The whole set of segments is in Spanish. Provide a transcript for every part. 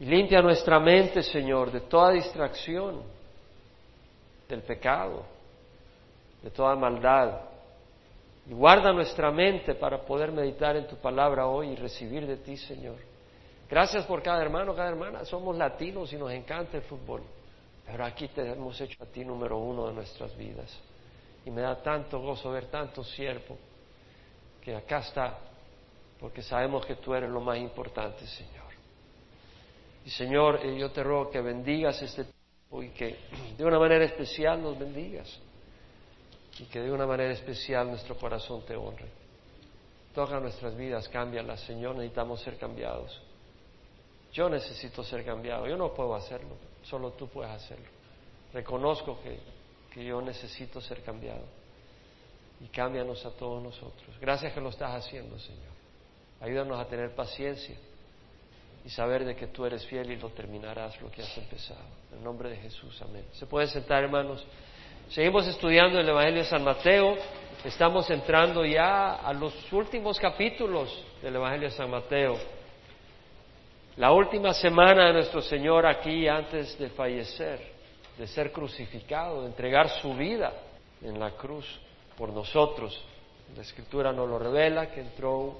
Y limpia nuestra mente, Señor, de toda distracción, del pecado, de toda maldad. Y guarda nuestra mente para poder meditar en tu palabra hoy y recibir de ti, Señor. Gracias por cada hermano, cada hermana. Somos latinos y nos encanta el fútbol. Pero aquí te hemos hecho a ti número uno de nuestras vidas. Y me da tanto gozo ver tanto siervo que acá está, porque sabemos que tú eres lo más importante, Señor. Y Señor, eh, yo te ruego que bendigas este tiempo y que de una manera especial nos bendigas. Y que de una manera especial nuestro corazón te honre. Toca nuestras vidas, cámbialas, Señor, necesitamos ser cambiados. Yo necesito ser cambiado, yo no puedo hacerlo, solo tú puedes hacerlo. Reconozco que, que yo necesito ser cambiado y cámbianos a todos nosotros. Gracias que lo estás haciendo, Señor. Ayúdanos a tener paciencia y saber de que tú eres fiel y lo terminarás lo que has empezado. En el nombre de Jesús, amén. ¿Se pueden sentar, hermanos? Seguimos estudiando el Evangelio de San Mateo. Estamos entrando ya a los últimos capítulos del Evangelio de San Mateo. La última semana de nuestro Señor aquí antes de fallecer, de ser crucificado, de entregar su vida en la cruz por nosotros. La Escritura nos lo revela, que entró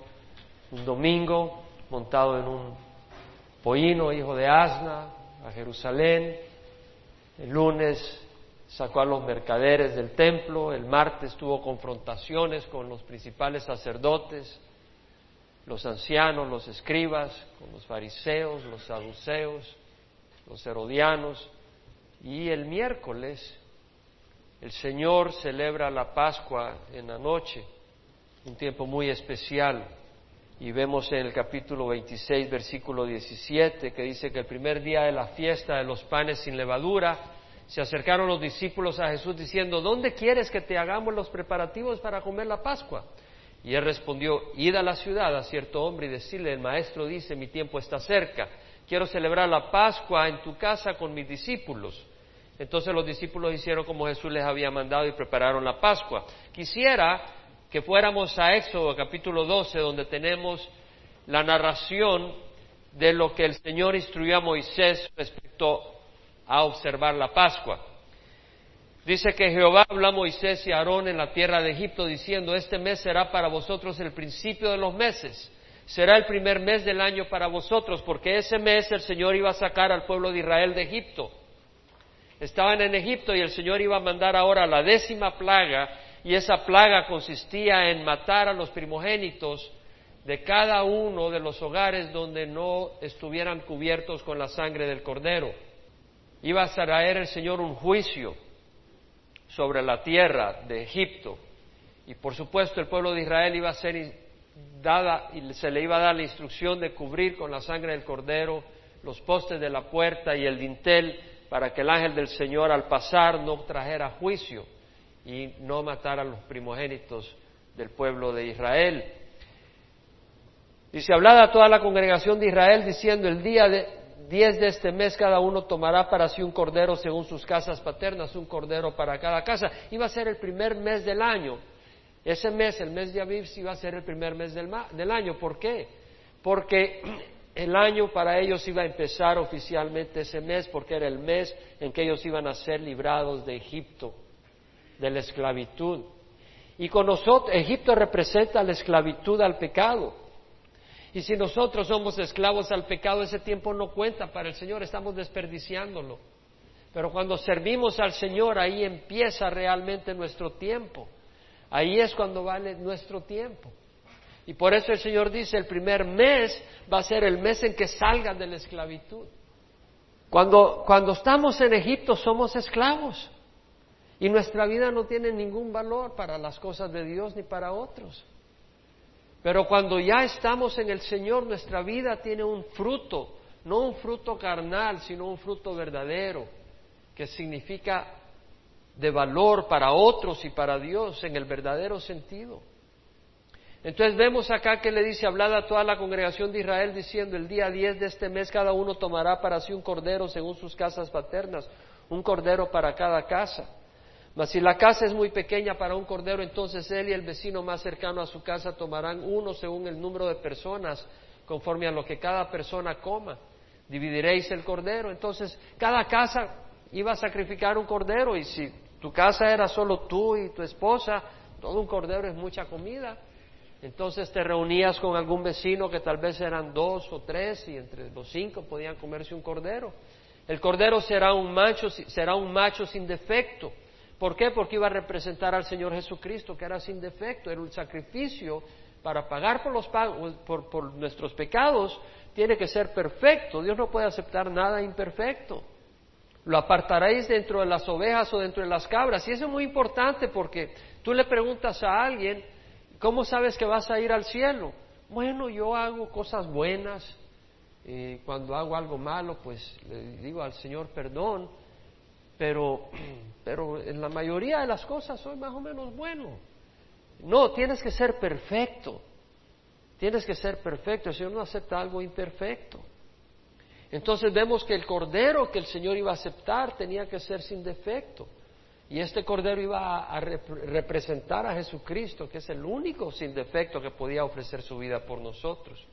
un domingo montado en un pollino, hijo de asna, a Jerusalén. El lunes sacó a los mercaderes del templo, el martes tuvo confrontaciones con los principales sacerdotes, los ancianos, los escribas, con los fariseos, los saduceos, los herodianos, y el miércoles el Señor celebra la Pascua en la noche, un tiempo muy especial. Y vemos en el capítulo 26, versículo 17, que dice que el primer día de la fiesta de los panes sin levadura, se acercaron los discípulos a Jesús diciendo, ¿dónde quieres que te hagamos los preparativos para comer la Pascua? Y él respondió, id a la ciudad a cierto hombre y decirle, el maestro dice, mi tiempo está cerca, quiero celebrar la Pascua en tu casa con mis discípulos. Entonces los discípulos hicieron como Jesús les había mandado y prepararon la Pascua. Quisiera que fuéramos a Éxodo capítulo 12, donde tenemos la narración de lo que el Señor instruyó a Moisés respecto a observar la Pascua. Dice que Jehová habló a Moisés y a Aarón en la tierra de Egipto diciendo, este mes será para vosotros el principio de los meses, será el primer mes del año para vosotros, porque ese mes el Señor iba a sacar al pueblo de Israel de Egipto estaban en Egipto y el Señor iba a mandar ahora la décima plaga y esa plaga consistía en matar a los primogénitos de cada uno de los hogares donde no estuvieran cubiertos con la sangre del cordero. Iba a traer el Señor un juicio sobre la tierra de Egipto y por supuesto el pueblo de Israel iba a ser dada y se le iba a dar la instrucción de cubrir con la sangre del cordero los postes de la puerta y el dintel para que el ángel del Señor al pasar no trajera juicio y no matara a los primogénitos del pueblo de Israel. Dice, hablada a toda la congregación de Israel diciendo, el día de, 10 de este mes cada uno tomará para sí un cordero según sus casas paternas, un cordero para cada casa. Iba a ser el primer mes del año. Ese mes, el mes de Aviv, iba a ser el primer mes del, del año. ¿Por qué? Porque el año para ellos iba a empezar oficialmente ese mes porque era el mes en que ellos iban a ser librados de Egipto, de la esclavitud. Y con nosotros, Egipto representa la esclavitud al pecado. Y si nosotros somos esclavos al pecado, ese tiempo no cuenta para el Señor, estamos desperdiciándolo. Pero cuando servimos al Señor, ahí empieza realmente nuestro tiempo. Ahí es cuando vale nuestro tiempo. Y por eso el Señor dice, el primer mes va a ser el mes en que salgan de la esclavitud. Cuando, cuando estamos en Egipto somos esclavos y nuestra vida no tiene ningún valor para las cosas de Dios ni para otros. Pero cuando ya estamos en el Señor, nuestra vida tiene un fruto, no un fruto carnal, sino un fruto verdadero, que significa de valor para otros y para Dios en el verdadero sentido. Entonces vemos acá que le dice, hablad a toda la congregación de Israel diciendo, el día 10 de este mes cada uno tomará para sí un cordero según sus casas paternas, un cordero para cada casa. Mas si la casa es muy pequeña para un cordero, entonces él y el vecino más cercano a su casa tomarán uno según el número de personas, conforme a lo que cada persona coma. dividiréis el cordero. Entonces, cada casa iba a sacrificar un cordero y si tu casa era solo tú y tu esposa, todo un cordero es mucha comida. Entonces te reunías con algún vecino que tal vez eran dos o tres y entre los cinco podían comerse un cordero. El cordero será un macho, será un macho sin defecto. ¿Por qué? Porque iba a representar al Señor Jesucristo, que era sin defecto, era un sacrificio para pagar por, los, por, por nuestros pecados, tiene que ser perfecto. Dios no puede aceptar nada imperfecto. Lo apartaréis dentro de las ovejas o dentro de las cabras. Y eso es muy importante porque tú le preguntas a alguien, ¿cómo sabes que vas a ir al cielo? Bueno, yo hago cosas buenas. Y cuando hago algo malo, pues le digo al Señor perdón. Pero, pero en la mayoría de las cosas soy más o menos bueno. No, tienes que ser perfecto. Tienes que ser perfecto. El Señor no acepta algo imperfecto. Entonces vemos que el cordero que el Señor iba a aceptar tenía que ser sin defecto. Y este cordero iba a, representar a Jesucristo, que es el único sin defecto que podía ofrecer su vida por nosotros.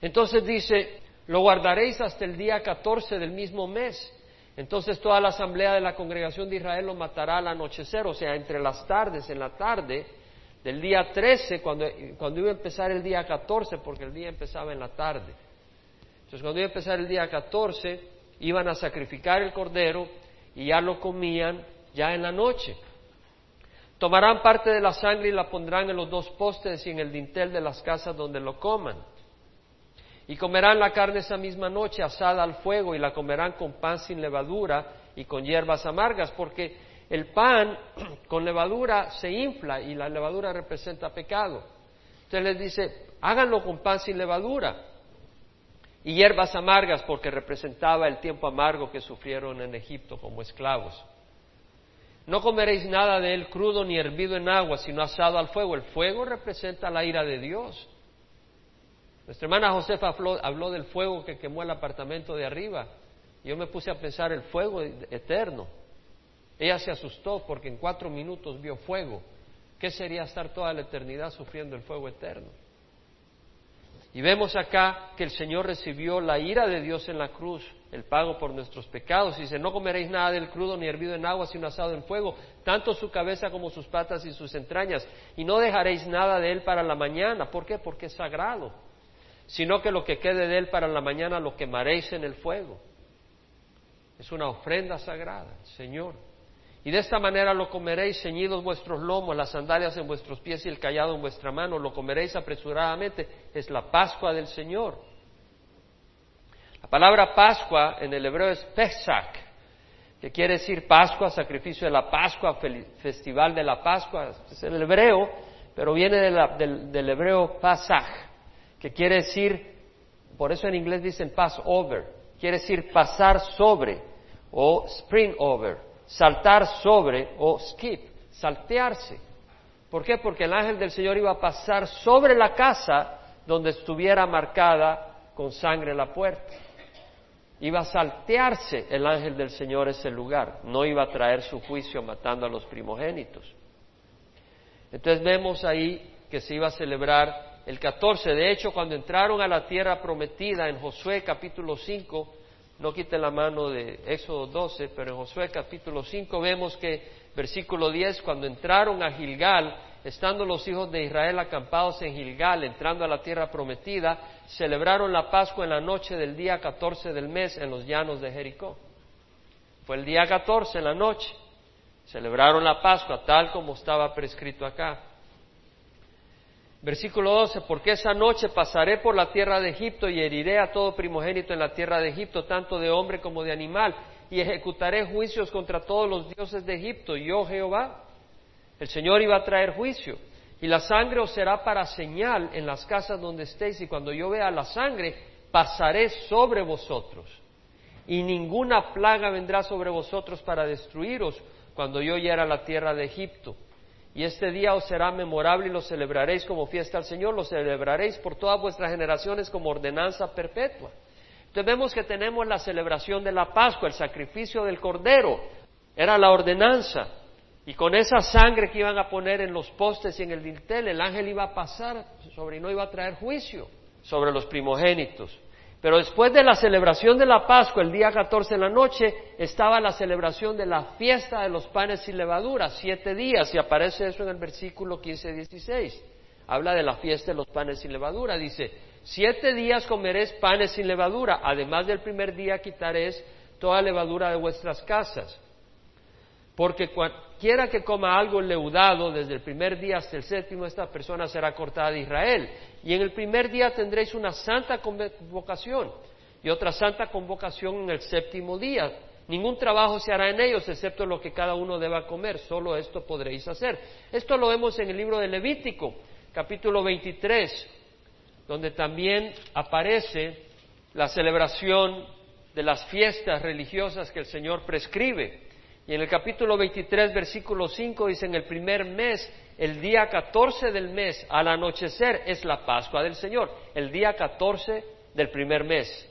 Entonces dice, lo guardaréis hasta el día 14 del mismo mes. Entonces toda la asamblea de la congregación de Israel lo matará al anochecer, o sea, entre las tardes, en la tarde del día 13, cuando, iba a empezar el día 14, porque el día empezaba en la tarde. Entonces, cuando iba a empezar el día 14, iban a sacrificar el cordero y ya lo comían ya en la noche. Tomarán parte de la sangre y la pondrán en los dos postes y en el dintel de las casas donde lo coman. Y comerán la carne esa misma noche asada al fuego y la comerán con pan sin levadura y con hierbas amargas, porque el pan con levadura se infla y la levadura representa pecado. Entonces les dice, háganlo con pan sin levadura y hierbas amargas porque representaba el tiempo amargo que sufrieron en Egipto como esclavos. No comeréis nada de él crudo ni hervido en agua, sino asado al fuego. El fuego representa la ira de Dios. Nuestra hermana Josefa habló, del fuego que quemó el apartamento de arriba. Yo me puse a pensar el fuego eterno. Ella se asustó porque en cuatro minutos vio fuego. ¿Qué sería estar toda la eternidad sufriendo el fuego eterno? Y vemos acá que el Señor recibió la ira de Dios en la cruz, el pago por nuestros pecados. Y dice, no comeréis nada del crudo ni hervido en agua, sino asado en fuego, tanto su cabeza como sus patas y sus entrañas. Y no dejaréis nada de él para la mañana. ¿Por qué? Porque es sagrado. Sino que lo que quede de él para la mañana lo quemaréis en el fuego. Es una ofrenda sagrada, Señor. Y de esta manera lo comeréis ceñidos vuestros lomos, las sandalias en vuestros pies y el callado en vuestra mano, lo comeréis apresuradamente, es la Pascua del Señor. La palabra Pascua en el hebreo es Pesach, que quiere decir Pascua, sacrificio de la Pascua, festival de la Pascua, es el hebreo, pero viene del, hebreo Pasach, que quiere decir, por eso en inglés dicen Passover, quiere decir pasar sobre o spring over saltar sobre o skip, saltearse. ¿Por qué? Porque el ángel del Señor iba a pasar sobre la casa donde estuviera marcada con sangre la puerta. Iba a saltearse el ángel del Señor ese lugar, no iba a traer su juicio matando a los primogénitos. Entonces vemos ahí que se iba a celebrar el 14. De hecho, cuando entraron a la tierra prometida en Josué capítulo 5, no quite la mano de Éxodo 12, pero en Josué capítulo 5 vemos que versículo 10, cuando entraron a Gilgal, estando los hijos de Israel acampados en Gilgal, entrando a la tierra prometida, celebraron la Pascua en la noche del día 14 del mes en los llanos de Jericó. Fue el día 14 en la noche. Celebraron la Pascua tal como estaba prescrito acá. Versículo 12, porque esa noche pasaré por la tierra de Egipto y heriré a todo primogénito en la tierra de Egipto, tanto de hombre como de animal, y ejecutaré juicios contra todos los dioses de Egipto, yo Jehová. El Señor iba a traer juicio, y la sangre os será para señal en las casas donde estéis, y cuando yo vea la sangre, pasaré sobre vosotros, y ninguna plaga vendrá sobre vosotros para destruiros cuando yo hiera la tierra de Egipto y este día os será memorable y lo celebraréis como fiesta al Señor, lo celebraréis por todas vuestras generaciones como ordenanza perpetua. Entonces vemos que tenemos la celebración de la Pascua, el sacrificio del Cordero, era la ordenanza. Y con esa sangre que iban a poner en los postes y en el dintel, el ángel iba a pasar sobre y no iba a traer juicio sobre los primogénitos. Pero después de la celebración de la Pascua, el día 14 de la noche, estaba la celebración de la fiesta de los panes sin levadura, siete días, y aparece eso en el versículo 15-16. Habla de la fiesta de los panes sin levadura. Dice, siete días comeréis panes sin levadura, además del primer día quitaréis toda levadura de vuestras casas. Porque cualquiera que coma algo leudado desde el primer día hasta el séptimo, esta persona será cortada de Israel. Y en el primer día tendréis una santa convocación y otra santa convocación en el séptimo día. Ningún trabajo se hará en ellos excepto lo que cada uno deba comer, solo esto podréis hacer. Esto lo vemos en el libro de Levítico, capítulo 23, donde también aparece la celebración de las fiestas religiosas que el Señor prescribe. Y en el capítulo 23, versículo 5 dice, en el primer mes, el día 14 del mes, al anochecer, es la Pascua del Señor. El día 14 del primer mes.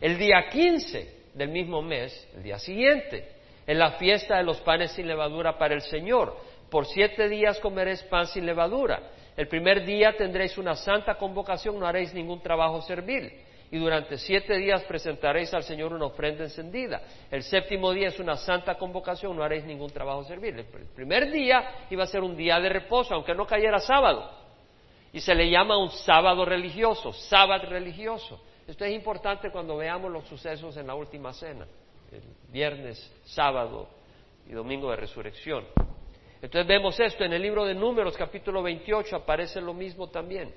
El día 15 del mismo mes, el día siguiente, es la fiesta de los panes sin levadura para el Señor. Por siete días comeréis pan sin levadura. El primer día tendréis una santa convocación, no haréis ningún trabajo servil y durante siete días presentaréis al Señor una ofrenda encendida. El séptimo día es una santa convocación, no haréis ningún trabajo servil. El primer día iba a ser un día de reposo, aunque no cayera sábado. Y se le llama un sábado religioso, sábado religioso. Esto es importante cuando veamos los sucesos en la última cena, el viernes, sábado y domingo de resurrección. Entonces vemos esto en el libro de Números, capítulo 28, aparece lo mismo también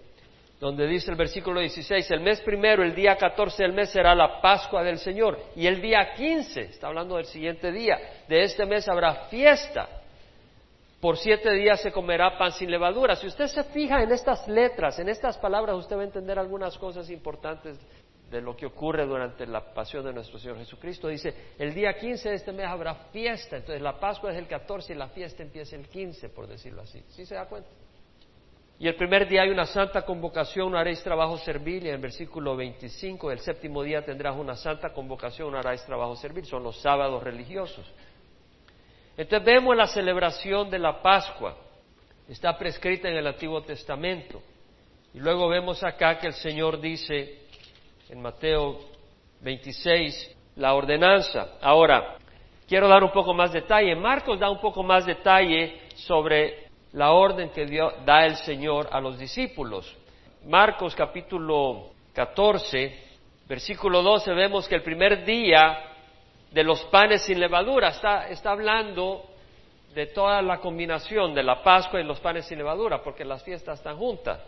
donde dice el versículo 16, el mes primero, el día 14 del mes será la Pascua del Señor y el día 15, está hablando del siguiente día, de este mes habrá fiesta. Por siete días se comerá pan sin levadura. Si usted se fija en estas letras, en estas palabras, usted va a entender algunas cosas importantes de lo que ocurre durante la pasión de nuestro Señor Jesucristo. Dice, el día 15 de este mes habrá fiesta. Entonces la Pascua es el 14 y la fiesta empieza el 15, por decirlo así. ¿Sí se da cuenta? Y el primer día hay una santa convocación, haréis trabajo servil. Y en el versículo 25, el séptimo día tendrás una santa convocación, haréis trabajo servil. Son los sábados religiosos. Entonces vemos la celebración de la Pascua. Está prescrita en el Antiguo Testamento. Y luego vemos acá que el Señor dice en Mateo 26 la ordenanza. Ahora, quiero dar un poco más detalle. Marcos da un poco más detalle sobre la orden que da el Señor a los discípulos. Marcos capítulo 14, versículo 12, vemos que el primer día de los panes sin levadura está, está hablando de toda la combinación de la Pascua y los panes sin levadura, porque las fiestas están juntas.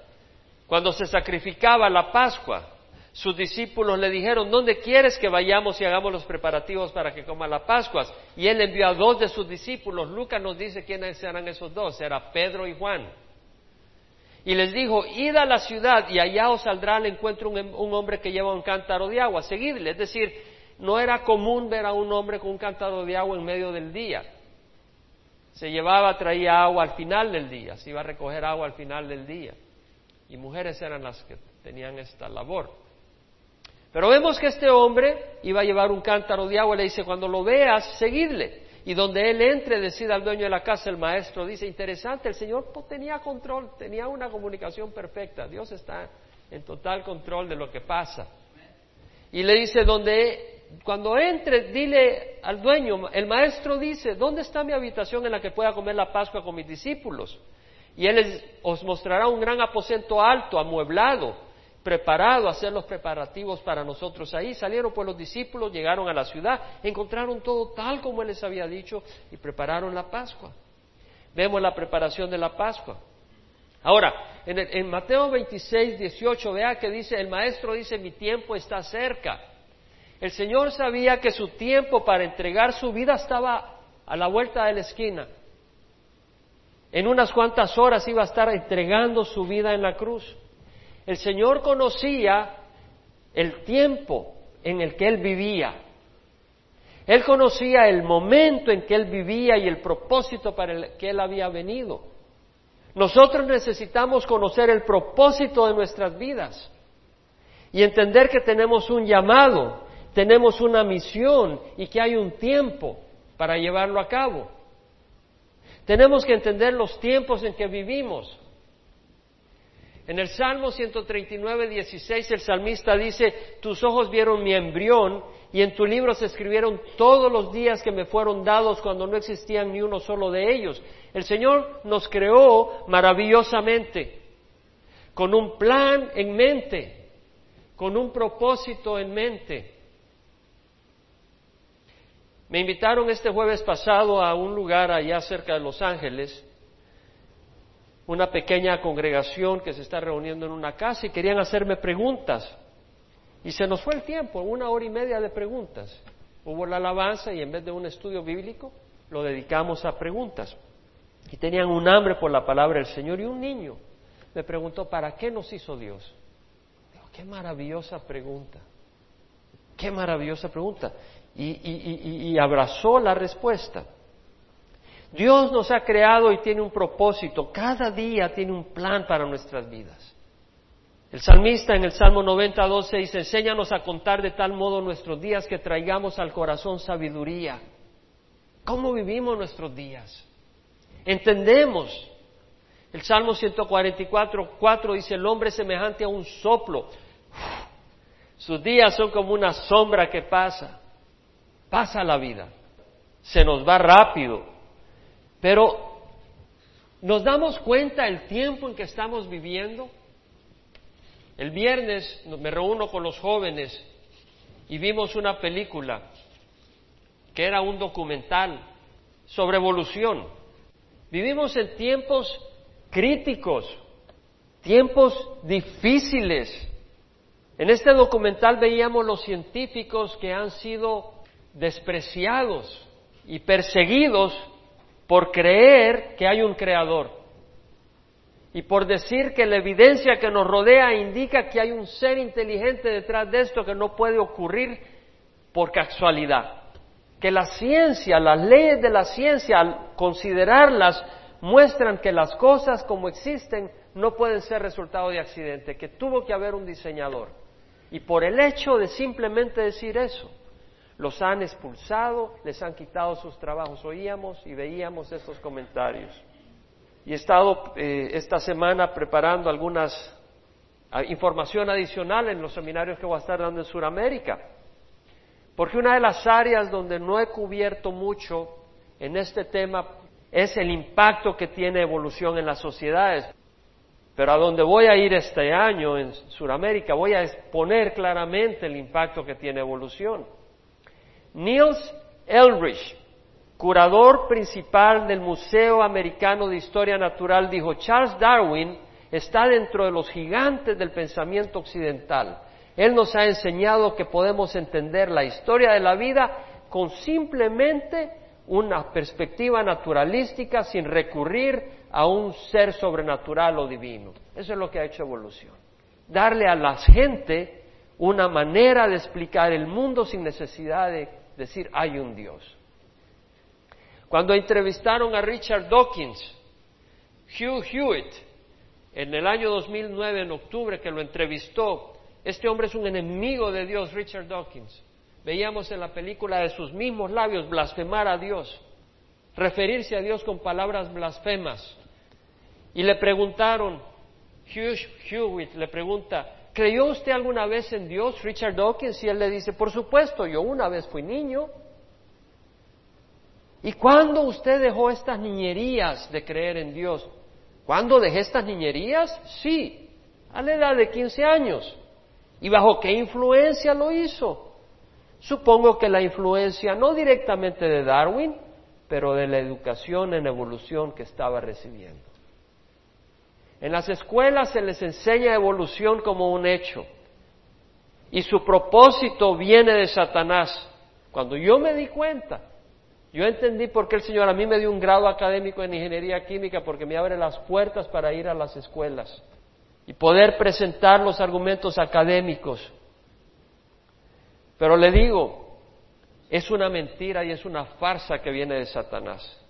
Cuando se sacrificaba la Pascua, sus discípulos le dijeron, ¿dónde quieres que vayamos y hagamos los preparativos para que coma la Pascua? Y él envió a dos de sus discípulos. Lucas nos dice quiénes eran esos dos. Era Pedro y Juan. Y les dijo, id a la ciudad y allá os saldrá al encuentro un, un hombre que lleva un cántaro de agua. Seguidle. Es decir, no era común ver a un hombre con un cántaro de agua en medio del día. Se llevaba, traía agua al final del día. Se iba a recoger agua al final del día. Y mujeres eran las que tenían esta labor. Pero vemos que este hombre iba a llevar un cántaro de agua y le dice, cuando lo veas, seguidle. Y donde él entre, decida al dueño de la casa, el maestro dice, interesante, el Señor tenía control, tenía una comunicación perfecta. Dios está en total control de lo que pasa. Y le dice, donde, cuando entre, dile al dueño, el maestro dice, ¿dónde está mi habitación en la que pueda comer la Pascua con mis discípulos? Y él os mostrará un gran aposento alto, amueblado, preparado a hacer los preparativos para nosotros ahí. Salieron pues los discípulos, llegaron a la ciudad, encontraron todo tal como Él les había dicho y prepararon la Pascua. Vemos la preparación de la Pascua. Ahora, en, en Mateo 26, 18, vea que dice, el maestro dice, mi tiempo está cerca. El Señor sabía que su tiempo para entregar su vida estaba a la vuelta de la esquina. En unas cuantas horas iba a estar entregando su vida en la cruz. El Señor conocía el tiempo en el que Él vivía. Él conocía el momento en que Él vivía y el propósito para el que Él había venido. Nosotros necesitamos conocer el propósito de nuestras vidas y entender que tenemos un llamado, tenemos una misión y que hay un tiempo para llevarlo a cabo. Tenemos que entender los tiempos en que vivimos. En el Salmo 139, 16, el salmista dice, tus ojos vieron mi embrión y en tu libro se escribieron todos los días que me fueron dados cuando no existían ni uno solo de ellos. El Señor nos creó maravillosamente, con un plan en mente, con un propósito en mente. Me invitaron este jueves pasado a un lugar allá cerca de Los Ángeles, una pequeña congregación que se está reuniendo en una casa y querían hacerme preguntas. Y se nos fue el tiempo, una hora y media de preguntas. Hubo la alabanza y en vez de un estudio bíblico lo dedicamos a preguntas. Y tenían un hambre por la palabra del Señor y un niño me preguntó, ¿para qué nos hizo Dios? Qué maravillosa pregunta. Qué maravillosa pregunta. Y, y abrazó la respuesta. Dios nos ha creado y tiene un propósito. Cada día tiene un plan para nuestras vidas. El salmista en el Salmo 92 dice, enséñanos a contar de tal modo nuestros días que traigamos al corazón sabiduría. ¿Cómo vivimos nuestros días? Entendemos. El Salmo 144, 4 dice, el hombre es semejante a un soplo. Sus días son como una sombra que pasa. Pasa la vida. Se nos va rápido. Pero nos damos cuenta el tiempo en que estamos viviendo. El viernes me reúno con los jóvenes y vimos una película que era un documental sobre evolución. Vivimos en tiempos críticos, tiempos difíciles. En este documental veíamos los científicos que han sido despreciados y perseguidos por creer que hay un creador y por decir que la evidencia que nos rodea indica que hay un ser inteligente detrás de esto que no puede ocurrir por casualidad. Que la ciencia, las leyes de la ciencia, al considerarlas, muestran que las cosas como existen no pueden ser resultado de accidente, que tuvo que haber un diseñador. Y por el hecho de simplemente decir eso, los han expulsado, les han quitado sus trabajos. Oíamos y veíamos estos comentarios. Y he estado eh, esta semana preparando algunas ah, información adicional en los seminarios que voy a estar dando en Sudamérica. Porque una de las áreas donde no he cubierto mucho en este tema es el impacto que tiene evolución en las sociedades. Pero a donde voy a ir este año en Sudamérica voy a exponer claramente el impacto que tiene evolución. Niels Elrich, curador principal del Museo Americano de Historia Natural, dijo, Charles Darwin está dentro de los gigantes del pensamiento occidental. Él nos ha enseñado que podemos entender la historia de la vida con simplemente una perspectiva naturalística sin recurrir a un ser sobrenatural o divino. Eso es lo que ha hecho evolución. Darle a la gente una manera de explicar el mundo sin necesidad de decir hay un Dios. Cuando entrevistaron a Richard Dawkins, Hugh Hewitt, en el año 2009, en octubre, que lo entrevistó, este hombre es un enemigo de Dios, Richard Dawkins. Veíamos en la película de sus mismos labios blasfemar a Dios, referirse a Dios con palabras blasfemas. Y le preguntaron, Hugh Hewitt le pregunta, ¿creyó usted alguna vez en Dios, Richard Dawkins? Y él le dice, por supuesto, yo una vez fui niño. ¿Y cuándo usted dejó estas niñerías de creer en Dios? ¿Cuándo dejé estas niñerías? Sí, a la edad de 15 años. ¿Y bajo qué influencia lo hizo? Supongo que la influencia no directamente de Darwin, pero de la educación en evolución que estaba recibiendo. En las escuelas se les enseña evolución como un hecho y su propósito viene de Satanás. Cuando yo me di cuenta yo entendí por qué el Señor a mí me dio un grado académico en ingeniería química, porque me abre las puertas para ir a las escuelas y poder presentar los argumentos académicos. Pero le digo, es una mentira y es una farsa que viene de Satanás.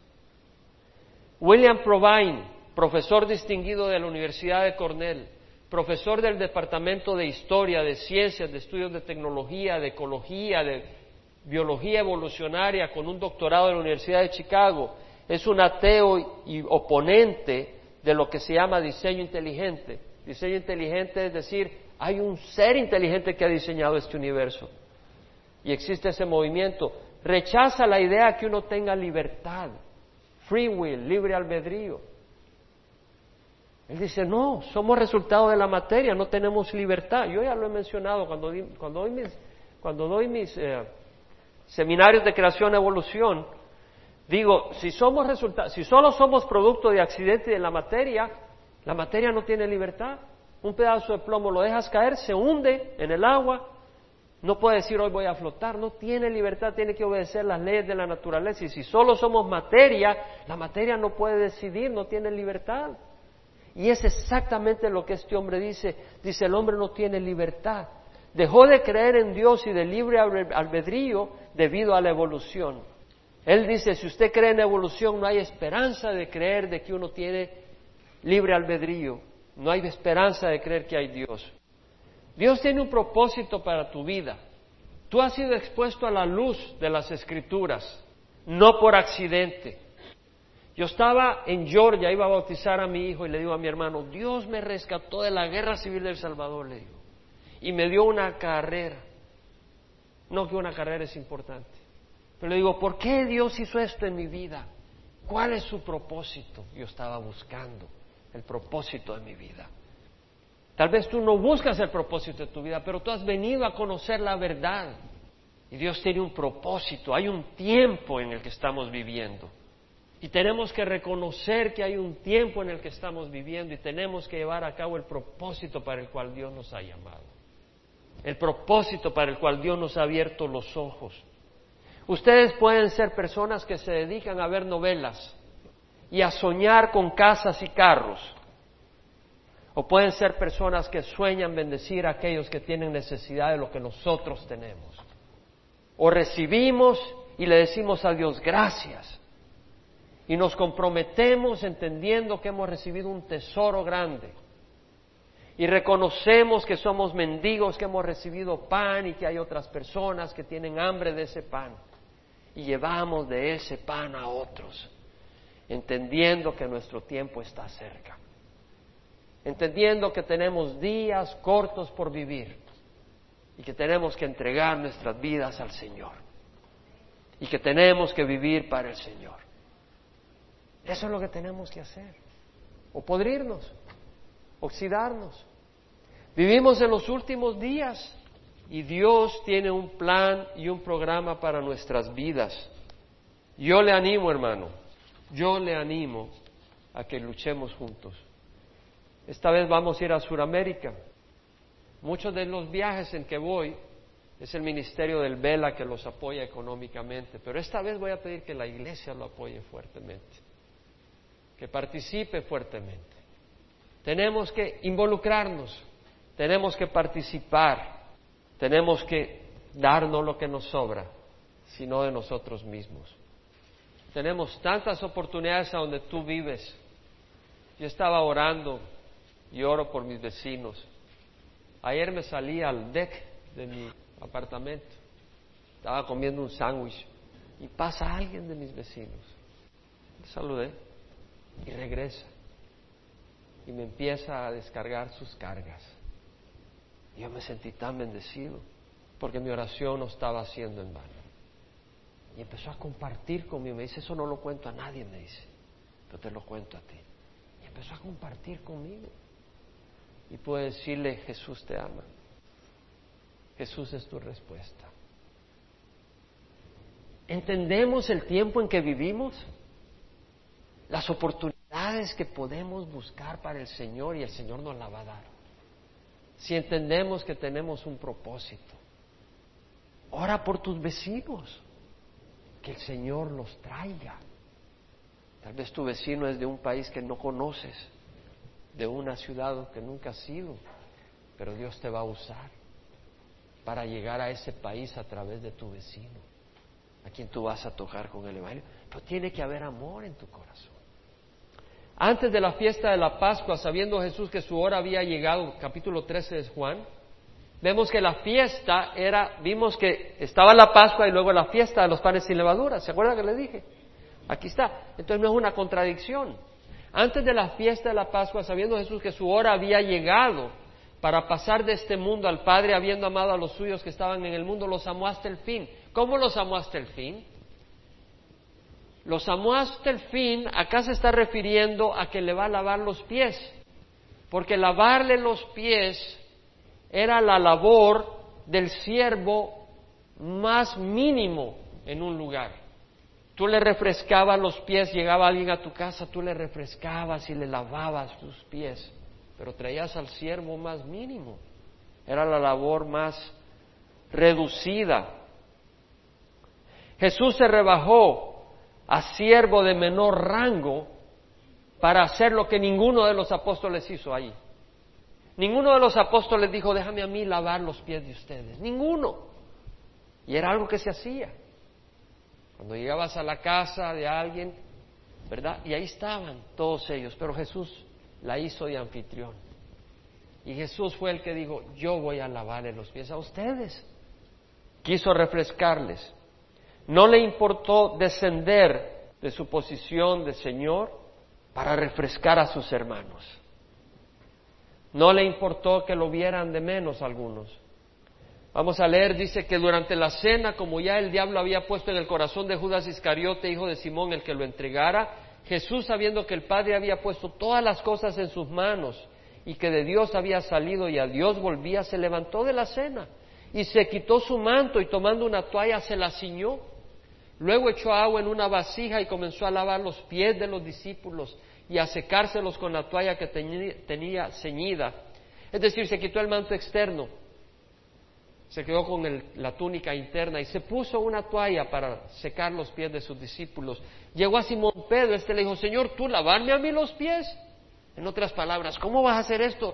William Provine, profesor distinguido de la Universidad de Cornell, profesor del Departamento de Historia, de Ciencias, de Estudios de Tecnología, de Ecología, de biología evolucionaria con un doctorado en la Universidad de Chicago, es un ateo y oponente de lo que se llama diseño inteligente. Diseño inteligente es decir, hay un ser inteligente que ha diseñado este universo. Y existe ese movimiento. Rechaza la idea que uno tenga libertad, free will, libre albedrío. Él dice, no, somos resultado de la materia, no tenemos libertad. Yo ya lo he mencionado cuando, cuando doy mis, cuando doy mis eh, seminarios de creación y evolución. Digo, si, somos si solo somos producto de accidente de la materia, la materia no tiene libertad. Un pedazo de plomo lo dejas caer, se hunde en el agua, no puede decir hoy voy a flotar, no tiene libertad, tiene que obedecer las leyes de la naturaleza. Y si solo somos materia, la materia no puede decidir, no tiene libertad. Y es exactamente lo que este hombre dice. Dice, el hombre no tiene libertad. Dejó de creer en Dios y de libre albedrío debido a la evolución. Él dice, si usted cree en evolución, no hay esperanza de creer de que uno tiene libre albedrío. No hay esperanza de creer que hay Dios. Dios tiene un propósito para tu vida. Tú has sido expuesto a la luz de las escrituras, no por accidente. Yo estaba en Georgia, iba a bautizar a mi hijo y le digo a mi hermano, Dios me rescató de la guerra civil del Salvador, le digo, y me dio una carrera. No que una carrera es importante, pero le digo, ¿por qué Dios hizo esto en mi vida? ¿Cuál es su propósito? Yo estaba buscando el propósito de mi vida. Tal vez tú no buscas el propósito de tu vida, pero tú has venido a conocer la verdad. Y Dios tiene un propósito, hay un tiempo en el que estamos viviendo. Y tenemos que reconocer que hay un tiempo en el que estamos viviendo y tenemos que llevar a cabo el propósito para el cual Dios nos ha llamado. El propósito para el cual Dios nos ha abierto los ojos. Ustedes pueden ser personas que se dedican a ver novelas y a soñar con casas y carros. O pueden ser personas que sueñan bendecir a aquellos que tienen necesidad de lo que nosotros tenemos. O recibimos y le decimos a Dios gracias y nos comprometemos entendiendo que hemos recibido un tesoro grande. Y reconocemos que somos mendigos, que hemos recibido pan y que hay otras personas que tienen hambre de ese pan. Y llevamos de ese pan a otros, entendiendo que nuestro tiempo está cerca. Entendiendo que tenemos días cortos por vivir y que tenemos que entregar nuestras vidas al Señor. Y que tenemos que vivir para el Señor. Eso es lo que tenemos que hacer. O podrirnos, oxidarnos. Vivimos en los últimos días y Dios tiene un plan y un programa para nuestras vidas. Yo le animo, hermano, yo le animo a que luchemos juntos. Esta vez vamos a ir a Sudamérica. Muchos de los viajes en que voy es el ministerio del Vela que los apoya económicamente, pero esta vez voy a pedir que la iglesia lo apoye fuertemente que participe fuertemente. Tenemos que involucrarnos, tenemos que participar, tenemos que darnos lo que nos sobra, sino de nosotros mismos. Tenemos tantas oportunidades a donde tú vives. Yo estaba orando y oro por mis vecinos. Ayer me salí al deck de mi apartamento. Estaba comiendo un sándwich y pasa alguien de mis vecinos. saludé y regresa y me empieza a descargar sus cargas. Yo me sentí tan bendecido porque mi oración no estaba haciendo en vano. Y empezó a compartir conmigo. Me dice, eso no lo cuento a nadie, me dice, pero te lo cuento a ti. Y empezó a compartir conmigo. Y puede decirle, Jesús te ama. Jesús es tu respuesta. ¿Entendemos el tiempo en que vivimos? Las oportunidades que podemos buscar para el Señor y el Señor nos la va a dar. Si entendemos que tenemos un propósito, ora por tus vecinos, que el Señor los traiga. Tal vez tu vecino es de un país que no conoces, de una ciudad que nunca has ido, pero Dios te va a usar para llegar a ese país a través de tu vecino, a quien tú vas a tocar con el Evangelio. Pero tiene que haber amor en tu corazón. Antes de la fiesta de la Pascua, sabiendo Jesús que su hora había llegado, capítulo 13 de Juan, vemos que la fiesta era, vimos que estaba la Pascua y luego la fiesta de los panes sin levadura. ¿Se acuerda que le dije? Aquí está. Entonces no es una contradicción. Antes de la fiesta de la Pascua, sabiendo Jesús que su hora había llegado para pasar de este mundo al Padre, habiendo amado a los suyos que estaban en el mundo, los amó hasta el fin. ¿Cómo los amó hasta el fin? Los amó hasta el fin, acá se está refiriendo a que le va a lavar los pies, porque lavarle los pies era la labor del siervo más mínimo en un lugar. Tú le refrescabas los pies, llegaba alguien a tu casa, tú le refrescabas y le lavabas tus pies, pero traías al siervo más mínimo. Era la labor más reducida. Jesús se rebajó a siervo de menor rango para hacer lo que ninguno de los apóstoles hizo ahí. Ninguno de los apóstoles dijo, déjame a mí lavar los pies de ustedes. Ninguno. Y era algo que se hacía. Cuando llegabas a la casa de alguien, ¿verdad? Y ahí estaban todos ellos, pero Jesús la hizo de anfitrión. Y Jesús fue el que dijo, yo voy a lavarle los pies a ustedes. Quiso refrescarles. No le importó descender de su posición de Señor para refrescar a sus hermanos. No le importó que lo vieran de menos algunos. Vamos a leer, dice que durante la cena, como ya el diablo había puesto en el corazón de Judas Iscariote, hijo de Simón, el que lo entregara, Jesús, sabiendo que el Padre había puesto todas las cosas en sus manos y que de Dios había salido y a Dios volvía, se levantó de la cena y se quitó su manto y tomando una toalla se la ciñó. Luego echó agua en una vasija y comenzó a lavar los pies de los discípulos y a secárselos con la toalla que tenía ceñida. Es decir, se quitó el manto externo se quedó con la túnica interna y se puso una toalla para secar los pies de sus discípulos. Llegó a Simón Pedro, este le dijo, Señor, ¿tú lavarme a mí los pies? En otras palabras, ¿cómo vas a hacer esto?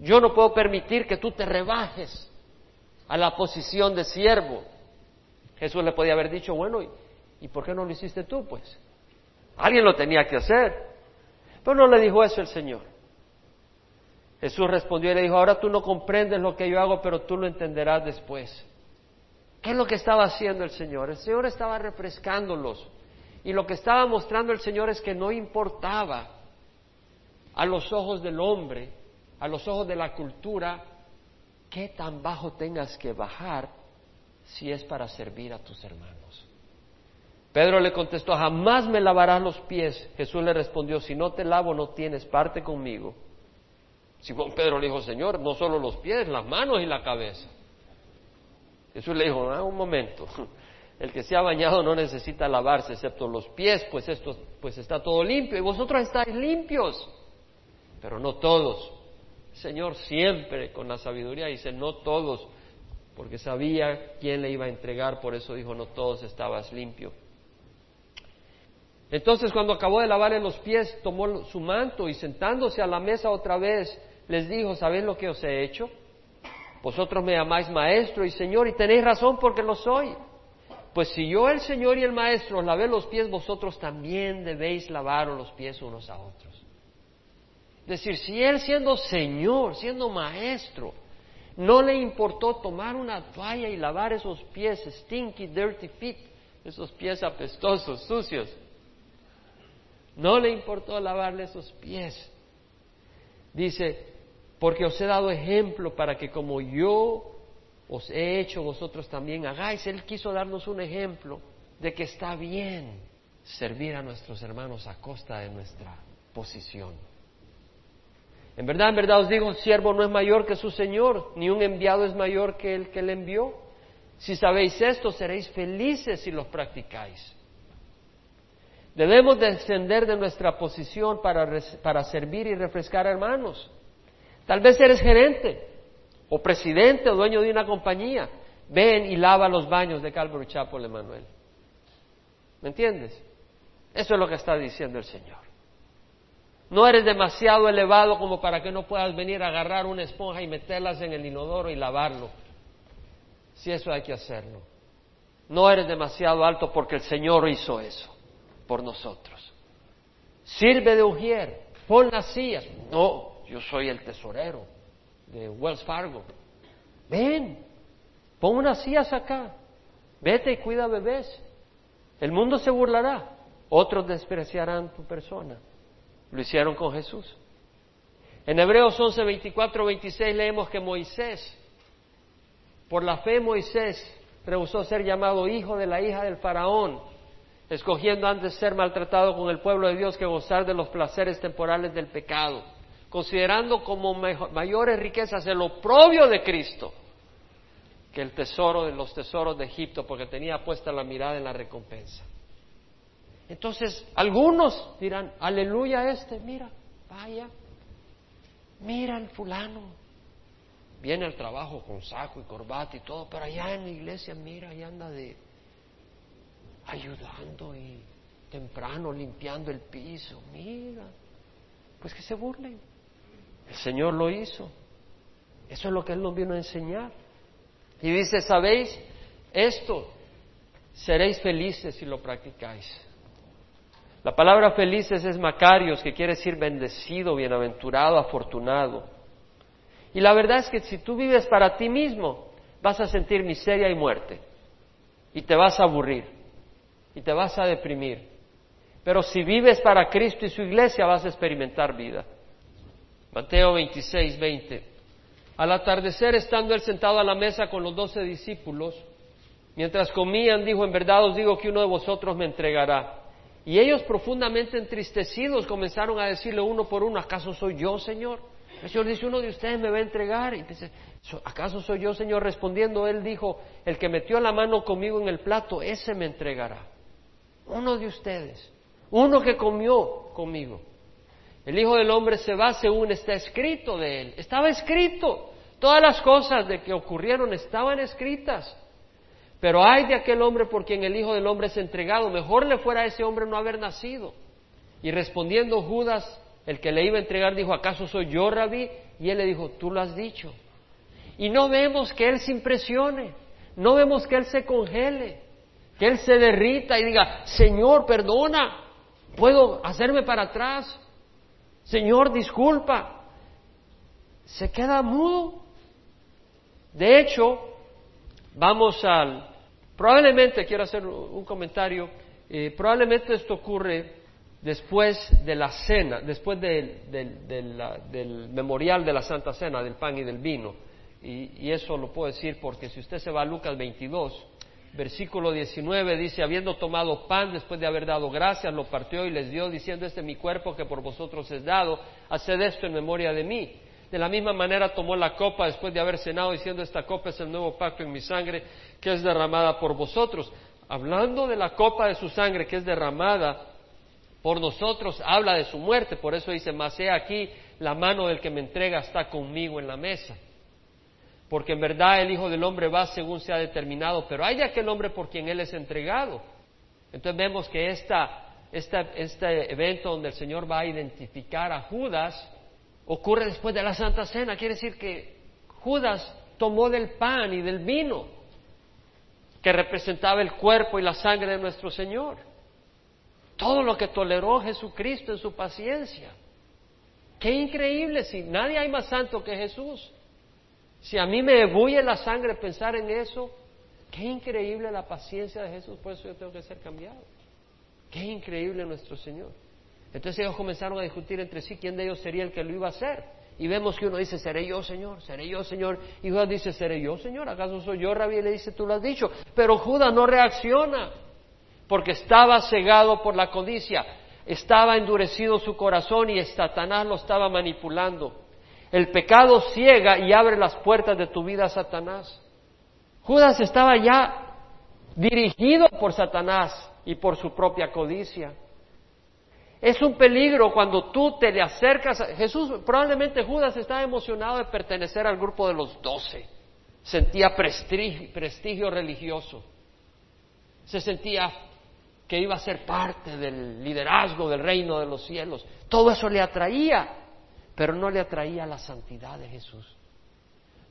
Yo no puedo permitir que tú te rebajes a la posición de siervo. Jesús le podía haber dicho, bueno, ¿y por qué no lo hiciste tú? Pues alguien lo tenía que hacer. Pero no le dijo eso el Señor. Jesús respondió y le dijo, ahora tú no comprendes lo que yo hago, pero tú lo entenderás después. ¿Qué es lo que estaba haciendo el Señor? El Señor estaba refrescándolos. Y lo que estaba mostrando el Señor es que no importaba a los ojos del hombre, a los ojos de la cultura, qué tan bajo tengas que bajar si es para servir a tus hermanos. Pedro le contestó, jamás me lavarás los pies. Jesús le respondió, si no te lavo no tienes parte conmigo. Simón Pedro le dijo, Señor, no solo los pies, las manos y la cabeza. Jesús le dijo, ah, un momento, el que se ha bañado no necesita lavarse excepto los pies, pues esto pues está todo limpio y vosotros estáis limpios, pero no todos. Señor siempre con la sabiduría dice, no todos, porque sabía quién le iba a entregar, por eso dijo, no todos estabas limpio. Entonces cuando acabó de lavarle los pies, tomó su manto y sentándose a la mesa otra vez, les dijo, ¿sabéis lo que os he hecho? Vosotros me llamáis maestro y señor y tenéis razón porque lo soy. Pues si yo el Señor y el Maestro os lavé los pies, vosotros también debéis lavaros los pies unos a otros. Es decir, si Él siendo Señor, siendo Maestro, no le importó tomar una toalla y lavar esos pies, stinky, dirty feet, esos pies apestosos, sucios, no le importó lavarle esos pies. Dice, porque os he dado ejemplo para que como yo os he hecho, vosotros también hagáis. Él quiso darnos un ejemplo de que está bien servir a nuestros hermanos a costa de nuestra posición. En verdad, en verdad os digo, un siervo no es mayor que su Señor, ni un enviado es mayor que el que le envió. Si sabéis esto, seréis felices si los practicáis. Debemos descender de nuestra posición para, para servir y refrescar a hermanos. Tal vez eres gerente o presidente o dueño de una compañía. Ven y lava los baños de Calvary Chapel, Emanuel. ¿Me entiendes? Eso es lo que está diciendo el Señor. No eres demasiado elevado como para que no puedas venir a agarrar una esponja y meterlas en el inodoro y lavarlo. Si eso hay que hacerlo. No eres demasiado alto porque el Señor hizo eso por nosotros. Sirve de ujier, pon las sillas. No, yo soy el tesorero de Wells Fargo. Ven, pon unas sillas acá, vete y cuida bebés. El mundo se burlará, otros despreciarán tu persona. Lo hicieron con Jesús. En Hebreos 11, 24, 26 leemos que Moisés, por la fe Moisés, rehusó ser llamado hijo de la hija del faraón, escogiendo antes ser maltratado con el pueblo de Dios que gozar de los placeres temporales del pecado, considerando como mayores riquezas el oprobio de Cristo que el tesoro de los tesoros de Egipto, porque tenía puesta la mirada en la recompensa. Entonces, algunos dirán, aleluya este, mira, vaya, mira el fulano, viene al trabajo con saco y corbata y todo, pero allá en la iglesia, mira, y anda de ayudando y temprano limpiando el piso, mira, pues que se burlen. El Señor lo hizo. Eso es lo que Él nos vino a enseñar. Y dice, ¿sabéis esto? Seréis felices si lo practicáis. La palabra felices es Macarios, que quiere decir bendecido, bienaventurado, afortunado. Y la verdad es que si tú vives para ti mismo, vas a sentir miseria y muerte. Y te vas a aburrir. Y te vas a deprimir. Pero si vives para Cristo y su iglesia, vas a experimentar vida. Mateo 26, 20. Al atardecer, estando él sentado a la mesa con los doce discípulos, mientras comían, dijo, en verdad os digo que uno de vosotros me entregará. Y ellos profundamente entristecidos comenzaron a decirle uno por uno, ¿acaso soy yo, Señor? El Señor dice, uno de ustedes me va a entregar. Y dice, ¿acaso soy yo, Señor? Respondiendo, él dijo, el que metió la mano conmigo en el plato, ese me entregará. Uno de ustedes, uno que comió conmigo. El Hijo del Hombre se va según está escrito de él. Estaba escrito. Todas las cosas de que ocurrieron estaban escritas. Pero hay de aquel hombre por quien el Hijo del Hombre es entregado. Mejor le fuera a ese hombre no haber nacido. Y respondiendo Judas, el que le iba a entregar, dijo, ¿acaso soy yo, rabí? Y él le dijo, tú lo has dicho. Y no vemos que él se impresione, no vemos que él se congele, que él se derrita y diga, Señor, perdona, puedo hacerme para atrás. Señor, disculpa. Se queda mudo. De hecho, vamos al... Probablemente, quiero hacer un comentario, eh, probablemente esto ocurre después de la cena, después del, memorial de la Santa Cena, del pan y del vino. Y, y, eso lo puedo decir porque si usted se va a Lucas 22, versículo 19 dice, habiendo tomado pan después de haber dado gracias, lo partió y les dio, diciendo, este es mi cuerpo que por vosotros es dado, haced esto en memoria de mí. De la misma manera tomó la copa después de haber cenado diciendo esta copa es el nuevo pacto en mi sangre que es derramada por vosotros. Hablando de la copa de su sangre que es derramada por nosotros, habla de su muerte. Por eso dice, mas he aquí la mano del que me entrega está conmigo en la mesa. Porque en verdad el Hijo del Hombre va según se ha determinado, pero hay de aquel hombre por quien Él es entregado. Entonces vemos que esta, este evento donde el Señor va a identificar a Judas, ocurre después de la Santa Cena. Quiere decir que Judas tomó del pan y del vino que representaba el cuerpo y la sangre de nuestro Señor. Todo lo que toleró Jesucristo en su paciencia. Qué increíble, si nadie hay más santo que Jesús. Si a mí me ebulle la sangre pensar en eso, qué increíble la paciencia de Jesús, por eso yo tengo que ser cambiado. Qué increíble nuestro Señor. Entonces ellos comenzaron a discutir entre sí quién de ellos sería el que lo iba a hacer. Y vemos que uno dice, seré yo, Señor, seré yo, Señor. Y Judas dice, seré yo, Señor, ¿acaso soy yo? Rabí le dice, tú lo has dicho. Pero Judas no reacciona, porque estaba cegado por la codicia, estaba endurecido su corazón y Satanás lo estaba manipulando. El pecado ciega y abre las puertas de tu vida a Satanás. Judas estaba ya dirigido por Satanás y por su propia codicia. Es un peligro cuando tú te le acercas. A... Jesús, probablemente Judas estaba emocionado de pertenecer al grupo de los doce. Sentía prestigio, prestigio religioso. Se sentía que iba a ser parte del liderazgo del reino de los cielos. Todo eso le atraía, pero no le atraía la santidad de Jesús.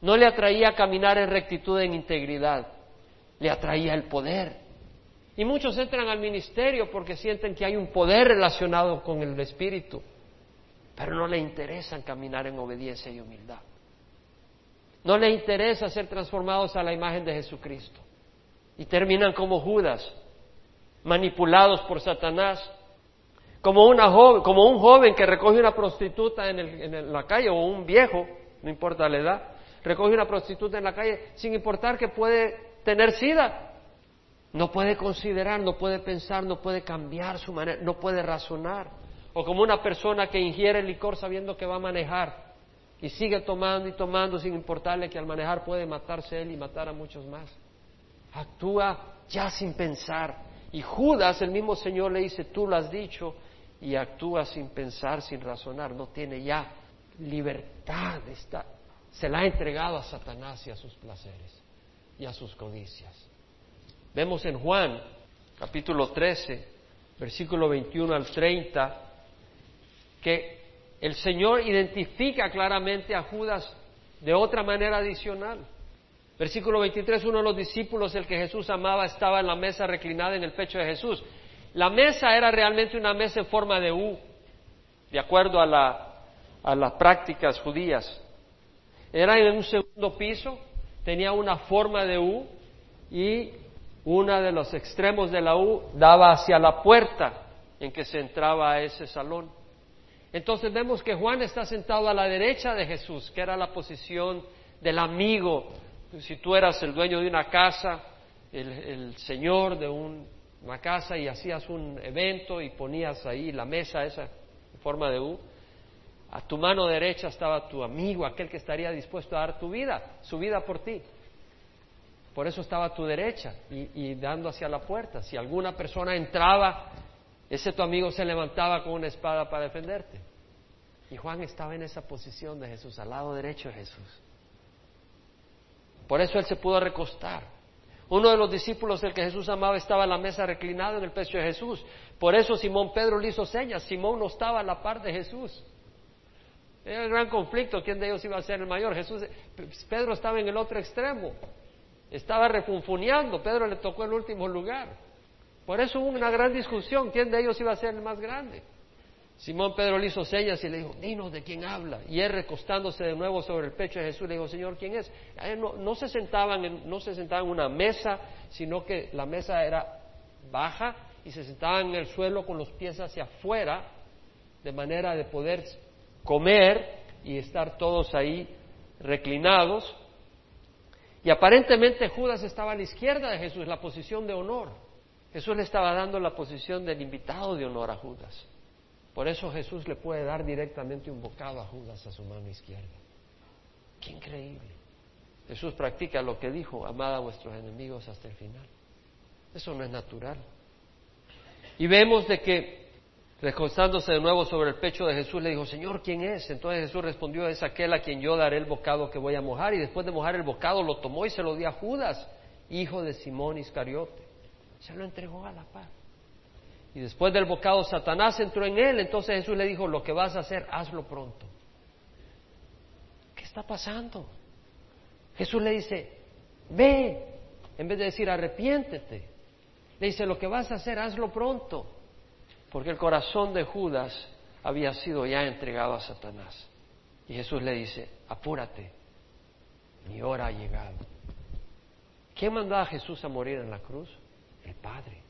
No le atraía caminar en rectitud, en integridad. Le atraía el poder, y muchos entran al ministerio porque sienten que hay un poder relacionado con el Espíritu, pero no le interesan caminar en obediencia y humildad. No le interesa ser transformados a la imagen de Jesucristo. Y terminan como Judas, manipulados por Satanás. Como, una joven, como un joven que recoge una prostituta en, en la calle o un viejo, no importa la edad, recoge una prostituta en la calle sin importar que puede tener sida. No puede considerar, no puede pensar, no puede cambiar su manera, no puede razonar. O como una persona que ingiere licor sabiendo que va a manejar y sigue tomando y tomando sin importarle que al manejar puede matarse él y matar a muchos más. Actúa ya sin pensar. Y Judas, el mismo Señor le dice, tú lo has dicho, y actúa sin pensar, sin razonar. No tiene ya libertad. Está, se la ha entregado a Satanás y a sus placeres y a sus codicias. Vemos en Juan, capítulo 13, versículo 21 al 30, que el Señor identifica claramente a Judas de otra manera adicional. Versículo 23, uno de los discípulos, el que Jesús amaba, estaba en la mesa reclinada en el pecho de Jesús. La mesa era realmente una mesa en forma de U, de acuerdo a, a las prácticas judías. Era en un segundo piso, tenía una forma de U y uno de los extremos de la U daba hacia la puerta en que se entraba a ese salón. Entonces vemos que Juan está sentado a la derecha de Jesús, que era la posición del amigo. Si tú eras el dueño de una casa, el, señor de una casa y hacías un evento y ponías ahí la mesa esa en forma de U, a tu mano derecha estaba tu amigo, aquel que estaría dispuesto a dar tu vida, su vida por ti. Por eso estaba a tu derecha y, dando hacia la puerta. Si alguna persona entraba, ese tu amigo se levantaba con una espada para defenderte. Y Juan estaba en esa posición de Jesús, al lado derecho de Jesús. Por eso él se pudo recostar. Uno de los discípulos, el que Jesús amaba, estaba a la mesa reclinado en el pecho de Jesús. Por eso Simón Pedro le hizo señas. Simón no estaba a la par de Jesús. Era el gran conflicto, ¿quién de ellos iba a ser el mayor? Jesús, Pedro estaba en el otro extremo. Estaba refunfuneando, Pedro le tocó el último lugar. Por eso hubo una gran discusión, ¿quién de ellos iba a ser el más grande? Simón Pedro le hizo señas y le dijo, dinos de quién habla. Y él recostándose de nuevo sobre el pecho de Jesús le dijo, Señor, ¿quién es? No, se sentaban en, no se sentaban en una mesa, sino que la mesa era baja y se sentaban en el suelo con los pies hacia afuera, de manera de poder comer y estar todos ahí reclinados. Y aparentemente Judas estaba a la izquierda de Jesús, la posición de honor. Jesús le estaba dando la posición del invitado de honor a Judas. Por eso Jesús le puede dar directamente un bocado a Judas a su mano izquierda. Qué increíble. Jesús practica lo que dijo, amad a vuestros enemigos hasta el final. Eso no es natural. Y vemos de que, recostándose de nuevo sobre el pecho de Jesús, le dijo, Señor, ¿quién es? Entonces Jesús respondió, es aquel a quien yo daré el bocado que voy a mojar. Y después de mojar el bocado lo tomó y se lo dio a Judas, hijo de Simón Iscariote. Se lo entregó a la paz. Y después del bocado Satanás entró en él, entonces Jesús le dijo, lo que vas a hacer, hazlo pronto. ¿Qué está pasando? Jesús le dice, ve, en vez de decir arrepiéntete. Le dice, lo que vas a hacer, hazlo pronto. Porque el corazón de Judas había sido ya entregado a Satanás. Y Jesús le dice, apúrate, mi hora ha llegado. ¿Quién mandó a Jesús a morir en la cruz? El Padre.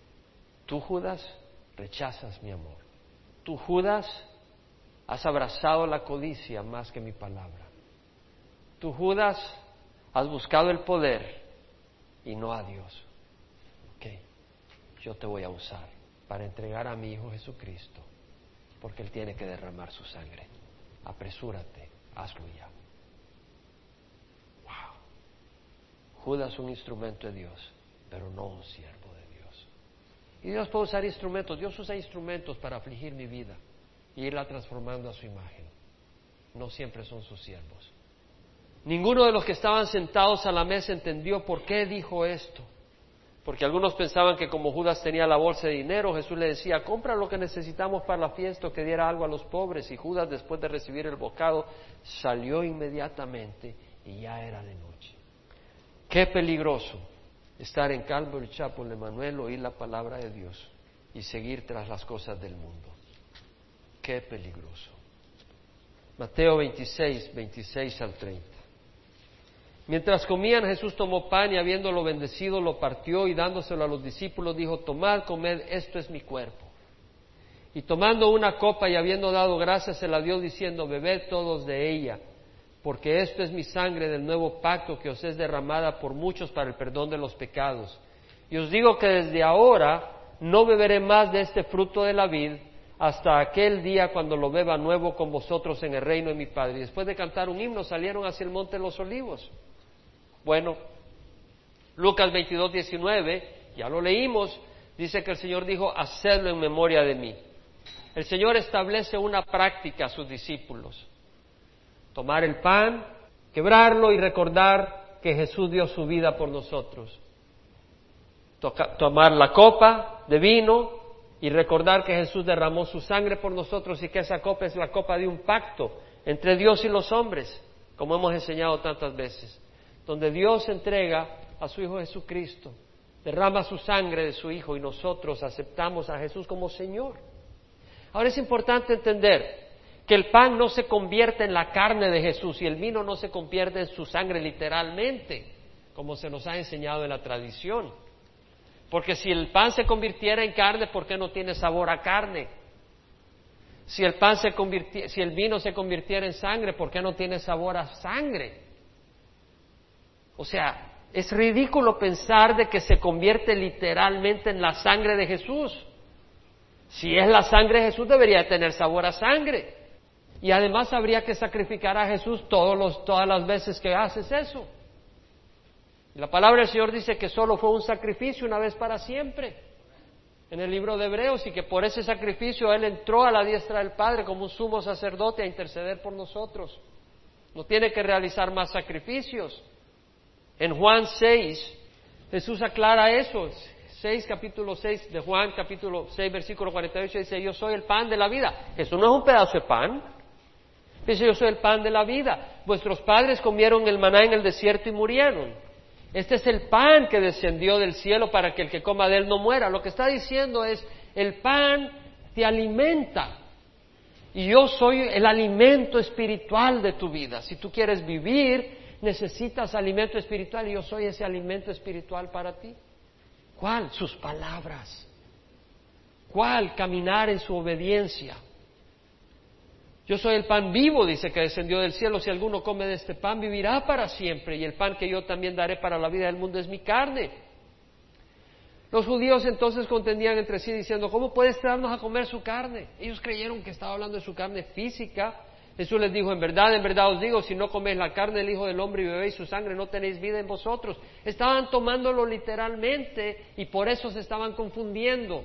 Tú, Judas, rechazas mi amor. Tú, Judas, has abrazado la codicia más que mi palabra. Tú, Judas, has buscado el poder y no a Dios. Ok, yo te voy a usar para entregar a mi Hijo Jesucristo, porque Él tiene que derramar su sangre. Apresúrate, hazlo ya. Wow. Judas un instrumento de Dios, pero no un siervo. Y Dios puede usar instrumentos. Dios usa instrumentos para afligir mi vida y irla transformando a su imagen. No siempre son sus siervos. Ninguno de los que estaban sentados a la mesa entendió por qué dijo esto. Porque algunos pensaban que como Judas tenía la bolsa de dinero, Jesús le decía, compra lo que necesitamos para la fiesta que diera algo a los pobres. Y Judas, después de recibir el bocado, salió inmediatamente y ya era de noche. Qué peligroso estar en Calvary Chapel, Emanuel, oír la palabra de Dios y seguir tras las cosas del mundo. Qué peligroso. Mateo 26, 26 al 30. Mientras comían, Jesús tomó pan y habiéndolo bendecido, lo partió y dándoselo a los discípulos, dijo, tomad, comed, esto es mi cuerpo. Y tomando una copa y habiendo dado gracias, se la dio diciendo, bebed todos de ella, porque esto es mi sangre del nuevo pacto que os es derramada por muchos para el perdón de los pecados. Y os digo que desde ahora no beberé más de este fruto de la vid hasta aquel día cuando lo beba nuevo con vosotros en el reino de mi Padre. Y después de cantar un himno salieron hacia el monte de los olivos. Bueno, Lucas 22, 19, ya lo leímos, dice que el Señor dijo, hacedlo en memoria de mí. El Señor establece una práctica a sus discípulos. Tomar el pan, quebrarlo y recordar que Jesús dio su vida por nosotros. tomar la copa de vino y recordar que Jesús derramó su sangre por nosotros y que esa copa es la copa de un pacto entre Dios y los hombres, como hemos enseñado tantas veces, donde Dios entrega a su Hijo Jesucristo, derrama su sangre de su Hijo y nosotros aceptamos a Jesús como Señor. Ahora es importante entender que el pan no se convierte en la carne de Jesús y el vino no se convierte en su sangre literalmente, como se nos ha enseñado en la tradición. Porque si el pan se convirtiera en carne, ¿por qué no tiene sabor a carne? Si el pan se si el vino se convirtiera en sangre, ¿por qué no tiene sabor a sangre? O sea, es ridículo pensar de que se convierte literalmente en la sangre de Jesús. Si es la sangre de Jesús, debería tener sabor a sangre. Y además habría que sacrificar a Jesús todas las veces que haces eso. la palabra del Señor dice que solo fue un sacrificio una vez para siempre en el libro de Hebreos y que por ese sacrificio Él entró a la diestra del Padre como un sumo sacerdote a interceder por nosotros. No tiene que realizar más sacrificios. En Juan 6, Jesús aclara eso. 6, capítulo 6 de Juan, capítulo 6, versículo 48, dice, yo soy el pan de la vida. Eso no es un pedazo de pan. Dice, yo soy el pan de la vida. Vuestros padres comieron el maná en el desierto y murieron. Este es el pan que descendió del cielo para que el que coma de él no muera. Lo que está diciendo es, el pan te alimenta. Y yo soy el alimento espiritual de tu vida. Si tú quieres vivir, necesitas alimento espiritual y yo soy ese alimento espiritual para ti. ¿Cuál? Sus palabras. ¿Cuál? Caminar en su obediencia. Yo soy el pan vivo, dice que descendió del cielo. Si alguno come de este pan, vivirá para siempre. Y el pan que yo también daré para la vida del mundo es mi carne. Los judíos entonces contendían entre sí diciendo, ¿cómo puedes darnos a comer su carne? Ellos creyeron que estaba hablando de su carne física. Jesús les dijo, en verdad, en verdad os digo, si no coméis la carne del Hijo del Hombre y bebéis su sangre, no tenéis vida en vosotros. Estaban tomándolo literalmente y por eso se estaban confundiendo.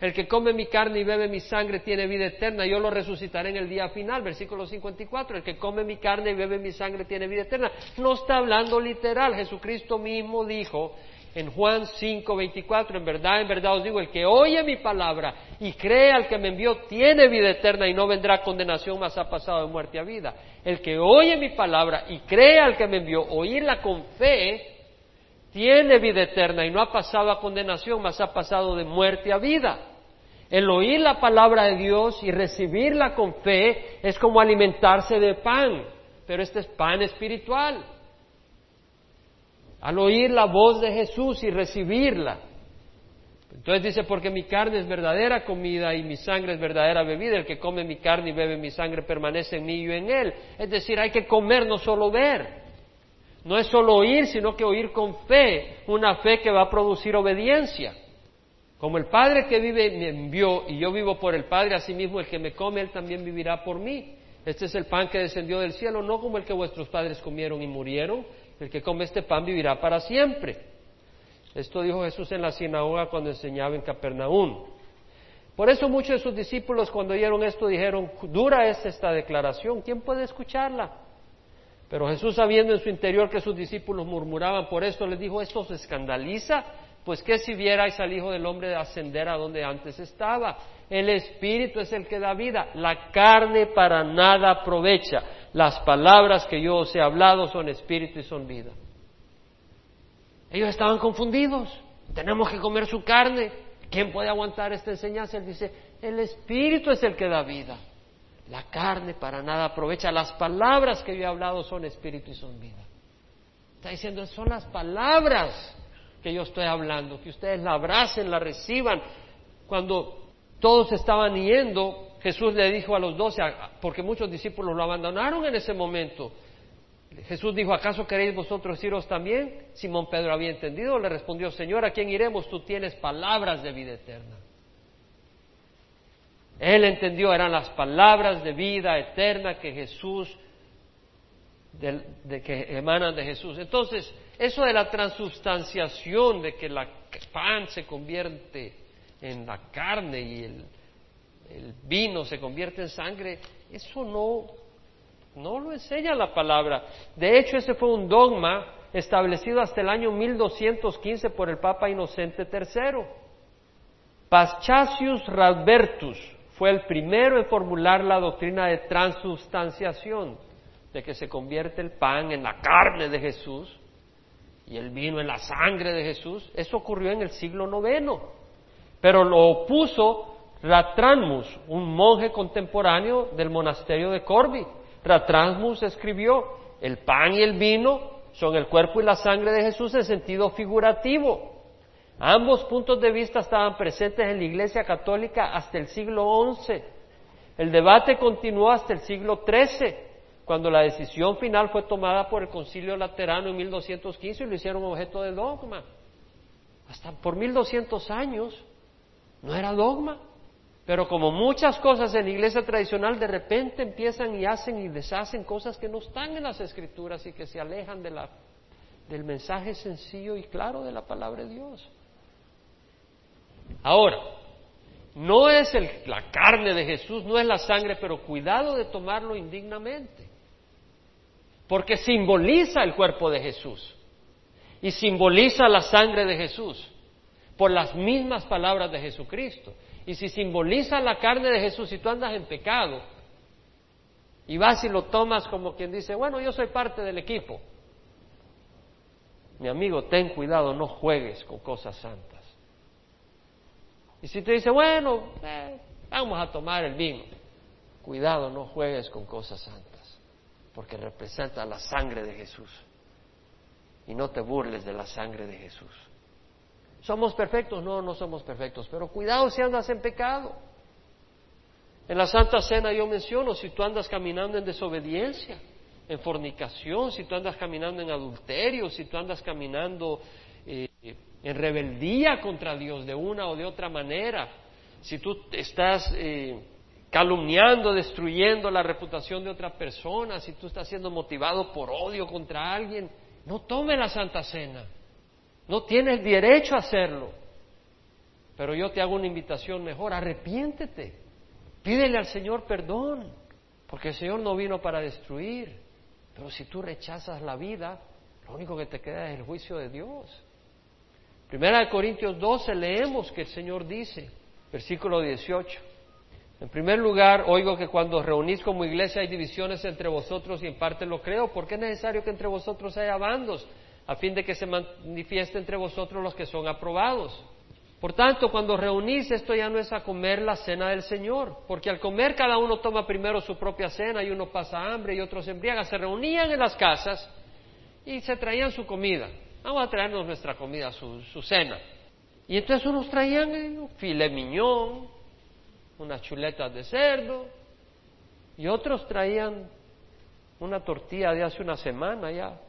El que come mi carne y bebe mi sangre tiene vida eterna, yo lo resucitaré en el día final, versículo 54. El que come mi carne y bebe mi sangre tiene vida eterna. No está hablando literal, Jesucristo mismo dijo, en Juan 5, 24, en verdad, en verdad os digo, el que oye mi palabra y cree al que me envió tiene vida eterna y no vendrá condenación, más ha pasado de muerte a vida. El que oye mi palabra y cree al que me envió, oírla con fe, tiene vida eterna y no ha pasado a condenación, más ha pasado de muerte a vida. El oír la palabra de Dios y recibirla con fe es como alimentarse de pan, pero este es pan espiritual al oír la voz de Jesús y recibirla. Entonces dice, porque mi carne es verdadera comida y mi sangre es verdadera bebida, el que come mi carne y bebe mi sangre permanece en mí y yo en él. Es decir, hay que comer, no solo ver. No es solo oír, sino que oír con fe, una fe que va a producir obediencia. Como el Padre que vive me envió y yo vivo por el Padre, asimismo el que me come, él también vivirá por mí. Este es el pan que descendió del cielo, no como el que vuestros padres comieron y murieron. El que come este pan vivirá para siempre. Esto dijo Jesús en la sinagoga cuando enseñaba en Capernaum. Por eso muchos de sus discípulos cuando oyeron esto dijeron, dura es esta declaración, ¿quién puede escucharla? Pero Jesús sabiendo en su interior que sus discípulos murmuraban por esto, les dijo, ¿esto se escandaliza? Pues que si vierais al Hijo del Hombre ascender a donde antes estaba. El Espíritu es el que da vida, la carne para nada aprovecha. Las palabras que yo os he hablado son Espíritu y son vida. Ellos estaban confundidos. Tenemos que comer su carne. ¿Quién puede aguantar esta enseñanza? Él dice, el Espíritu es el que da vida. La carne para nada aprovecha. Las palabras que yo he hablado son Espíritu y son vida. Está diciendo, son las palabras que yo estoy hablando, que ustedes la abracen, la reciban. Cuando todos estaban yendo, Jesús le dijo a los doce, porque muchos discípulos lo abandonaron en ese momento, Jesús dijo, ¿acaso queréis vosotros iros también? Simón Pedro había entendido, le respondió, Señor, ¿a quién iremos? Tú tienes palabras de vida eterna. Él entendió, eran las palabras de vida eterna que Jesús, de, que emanan de Jesús. Entonces, eso de la transubstanciación, de que la pan se convierte en la carne y el, el vino se convierte en sangre, eso no, no lo enseña la palabra. De hecho, ese fue un dogma establecido hasta el año 1215 por el Papa Inocente III. Paschasius Radbertus fue el primero en formular la doctrina de transubstanciación, de que se convierte el pan en la carne de Jesús y el vino en la sangre de Jesús. Eso ocurrió en el siglo IX. Pero lo opuso Ratranmus, un monje contemporáneo del monasterio de Corby. Ratranmus escribió, el pan y el vino son el cuerpo y la sangre de Jesús en sentido figurativo. Ambos puntos de vista estaban presentes en la Iglesia Católica hasta el siglo XI. El debate continuó hasta el siglo XIII, cuando la decisión final fue tomada por el Concilio Laterano en 1215 y lo hicieron objeto de dogma. Hasta por 1200 años no era dogma. Pero como muchas cosas en la iglesia tradicional de repente empiezan y hacen y deshacen cosas que no están en las escrituras y que se alejan del mensaje sencillo y claro de la palabra de Dios. Ahora, no es la carne de Jesús, no es la sangre, pero cuidado de tomarlo indignamente, porque simboliza el cuerpo de Jesús y simboliza la sangre de Jesús por las mismas palabras de Jesucristo. Y si simboliza la carne de Jesús y tú andas en pecado y vas y lo tomas como quien dice, bueno, yo soy parte del equipo. Mi amigo, ten cuidado, no juegues con cosas santas. Y si te dice, bueno, eh, vamos a tomar el vino, cuidado, no juegues con cosas santas, porque representa la sangre de Jesús. Y no te burles de la sangre de Jesús. ¿Somos perfectos? No, no somos perfectos, pero cuidado si andas en pecado. En la Santa Cena yo menciono, si tú andas caminando en desobediencia, en fornicación, si tú andas caminando en adulterio, si tú andas caminando eh, en rebeldía contra Dios de una o de otra manera, si tú estás eh, calumniando, destruyendo la reputación de otra persona, si tú estás siendo motivado por odio contra alguien, no tome la Santa Cena. No tienes derecho a hacerlo. Pero yo te hago una invitación mejor, arrepiéntete. Pídele al Señor perdón, porque el Señor no vino para destruir. Pero si tú rechazas la vida, lo único que te queda es el juicio de Dios. Primera de Corintios 12 leemos que el Señor dice, versículo 18. En primer lugar, oigo que cuando reunís como iglesia hay divisiones entre vosotros y en parte lo creo, porque es necesario que entre vosotros haya bandos a fin de que se manifieste entre vosotros los que son aprobados. Por tanto, cuando reunís, esto ya no es a comer la cena del Señor, porque al comer cada uno toma primero su propia cena y uno pasa hambre y otro se embriaga. Se reunían en las casas y se traían su comida. Vamos a traernos nuestra comida, su, cena. Y entonces unos traían un filet miñón, unas chuletas de cerdo, y otros traían una tortilla de hace una semana ya,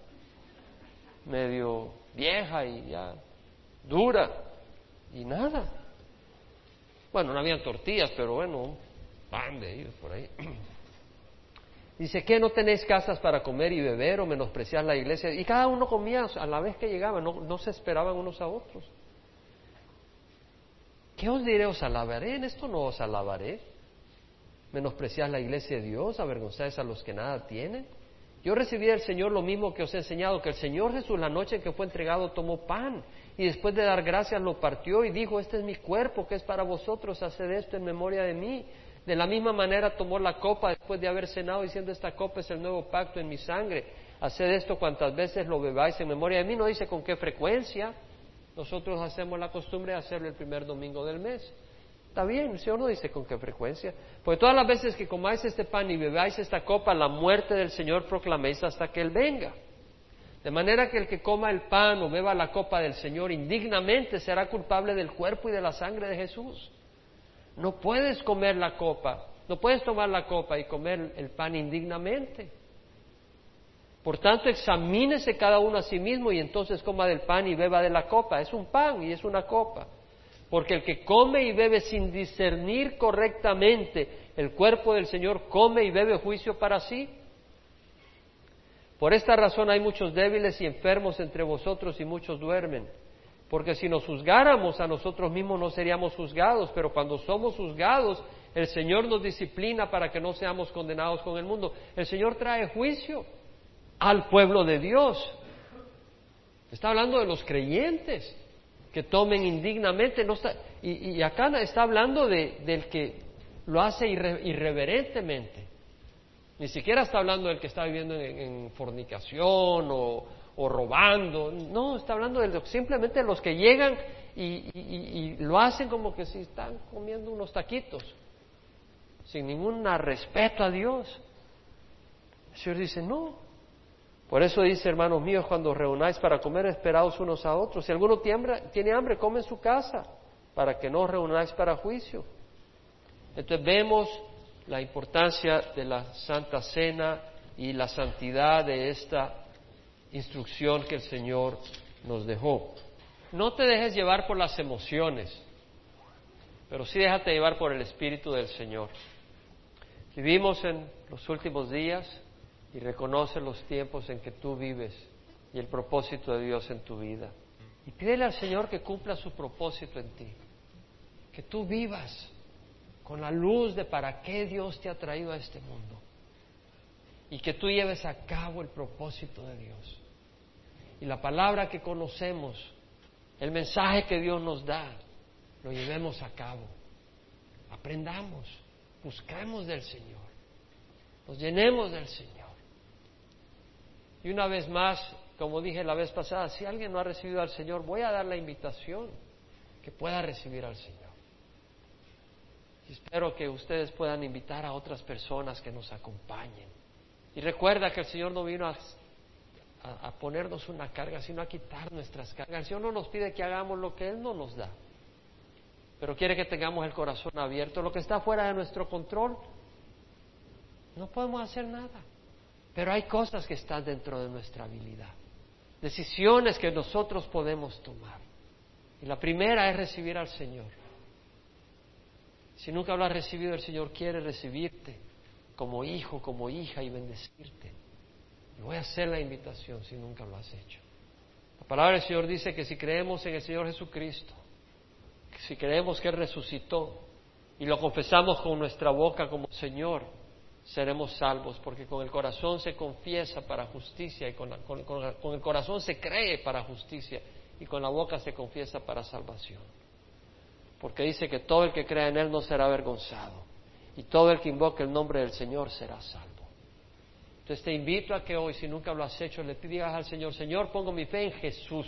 medio vieja y ya dura y nada. Bueno, no habían tortillas, pero bueno, pan de ellos por ahí. Dice, que no tenéis casas para comer y beber o menospreciar la iglesia? Y cada uno comía a la vez que llegaba, no, no se esperaban unos a otros. ¿Qué os diré? ¿Os alabaré? En esto no os alabaré. Menospreciar la iglesia de Dios, avergonzáis a los que nada tienen. Yo recibí del Señor lo mismo que os he enseñado, que el Señor Jesús la noche en que fue entregado tomó pan y después de dar gracias lo partió y dijo, este es mi cuerpo que es para vosotros, haced esto en memoria de mí. De la misma manera tomó la copa después de haber cenado diciendo, esta copa es el nuevo pacto en mi sangre, haced esto cuantas veces lo bebáis en memoria de mí. No dice con qué frecuencia, nosotros hacemos la costumbre de hacerlo el primer domingo del mes. Está bien, el Señor no dice con qué frecuencia. Porque todas las veces que comáis este pan y bebáis esta copa, la muerte del Señor proclaméis hasta que Él venga. De manera que el que coma el pan o beba la copa del Señor indignamente será culpable del cuerpo y de la sangre de Jesús. No puedes comer la copa, no puedes tomar la copa y comer el pan indignamente. Por tanto, examínese cada uno a sí mismo y entonces coma del pan y beba de la copa. Es un pan y es una copa. Porque el que come y bebe sin discernir correctamente el cuerpo del Señor, come y bebe juicio para sí. Por esta razón hay muchos débiles y enfermos entre vosotros y muchos duermen. Porque si nos juzgáramos a nosotros mismos no seríamos juzgados, pero cuando somos juzgados, el Señor nos disciplina para que no seamos condenados con el mundo. El Señor trae juicio al pueblo de Dios. Está hablando de los creyentes que tomen indignamente. No y, acá está hablando de, del que lo hace irreverentemente. Ni siquiera está hablando del que está viviendo en, fornicación o, robando. No, está hablando de simplemente los que llegan y, lo hacen como que si están comiendo unos taquitos, sin ningún respeto a Dios. El Señor dice, no. Por eso dice, hermanos míos, cuando reunáis para comer, esperaos unos a otros. Si alguno tiene hambre, come en su casa, para que no os reunáis para juicio. Entonces vemos la importancia de la Santa Cena y la santidad de esta instrucción que el Señor nos dejó. No te dejes llevar por las emociones, pero sí déjate llevar por el Espíritu del Señor. Vivimos en los últimos días y reconoce los tiempos en que tú vives y el propósito de Dios en tu vida. Y pídele al Señor que cumpla su propósito en ti, que tú vivas con la luz de para qué Dios te ha traído a este mundo y que tú lleves a cabo el propósito de Dios. Y la palabra que conocemos, el mensaje que Dios nos da, lo llevemos a cabo. Aprendamos, buscamos del Señor, nos llenemos del Señor. Y una vez más, como dije la vez pasada, si alguien no ha recibido al Señor, voy a dar la invitación que pueda recibir al Señor. Espero que ustedes puedan invitar a otras personas que nos acompañen. Y recuerda que el Señor no vino a, ponernos una carga, sino a quitar nuestras cargas. El Señor no nos pide que hagamos lo que Él no nos da, pero quiere que tengamos el corazón abierto. Lo que está fuera de nuestro control, no podemos hacer nada. Pero hay cosas que están dentro de nuestra habilidad, decisiones que nosotros podemos tomar. Y la primera es recibir al Señor. Si nunca lo has recibido, el Señor quiere recibirte como hijo, como hija y bendecirte. Voy a hacer la invitación si nunca lo has hecho. La palabra del Señor dice que si creemos en el Señor Jesucristo, si creemos que Él resucitó y lo confesamos con nuestra boca como Señor, seremos salvos, porque con el corazón se confiesa para justicia y con, el corazón se cree para justicia y con la boca se confiesa para salvación porque dice que todo el que crea en Él no será avergonzado y todo el que invoque el nombre del Señor será salvo. Entonces te invito a que hoy, si nunca lo has hecho, le digas al Señor, Señor, pongo mi fe en Jesús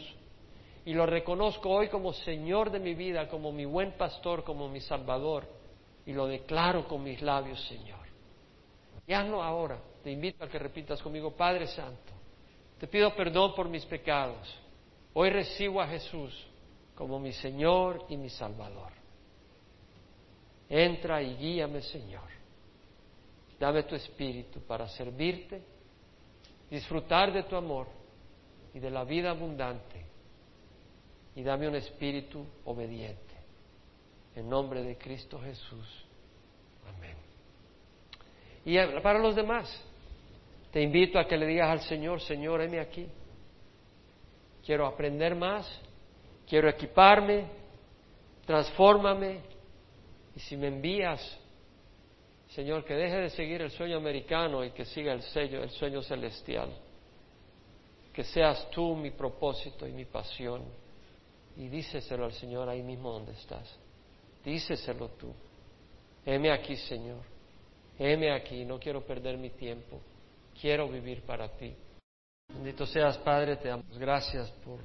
y lo reconozco hoy como Señor de mi vida, como mi buen pastor, como mi Salvador y lo declaro con mis labios, Señor. Y hazlo ahora. Te invito a que repitas conmigo, Padre Santo, te pido perdón por mis pecados. Hoy recibo a Jesús como mi Señor y mi Salvador. Entra y guíame, Señor. Dame tu espíritu para servirte, disfrutar de tu amor y de la vida abundante. Y dame un espíritu obediente. En nombre de Cristo Jesús. Amén. Y para los demás, te invito a que le digas al Señor, Señor, heme aquí. Quiero aprender más quiero equiparme, transfórmame, y si me envías, Señor, que deje de seguir el sueño americano y que siga el sello, el sueño celestial. Que seas tú mi propósito y mi pasión. Y díceselo al Señor ahí mismo donde estás. Díceselo tú. Heme aquí, Señor. Heme aquí. No quiero perder mi tiempo. Quiero vivir para ti. Bendito seas, Padre. Te damos gracias por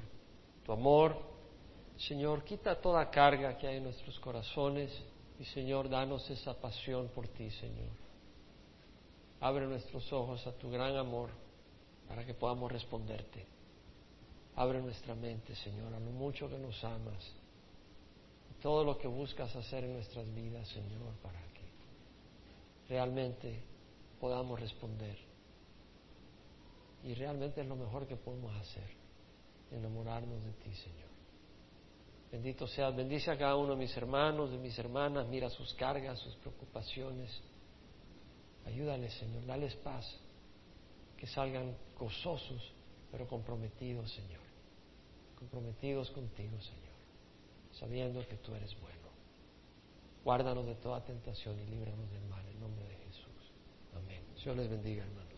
tu amor Señor, quita toda carga que hay en nuestros corazones y Señor, danos esa pasión por ti, Señor. Abre nuestros ojos a tu gran amor para que podamos responderte. Abre nuestra mente, Señor, a lo mucho que nos amas. todo lo que buscas hacer en nuestras vidas, Señor, para realmente podamos responder. Y realmente es lo mejor que podemos hacer, enamorarnos de ti, Señor. Bendito seas, bendice a cada uno de mis hermanos, de mis hermanas, mira sus cargas, sus preocupaciones. Ayúdales, Señor, dales paz, que salgan gozosos, pero comprometidos, Señor. Comprometidos contigo, Señor, sabiendo que tú eres bueno. Guárdanos de toda tentación y líbranos del mal en nombre de Jesús. Amén. Dios les bendiga, hermano.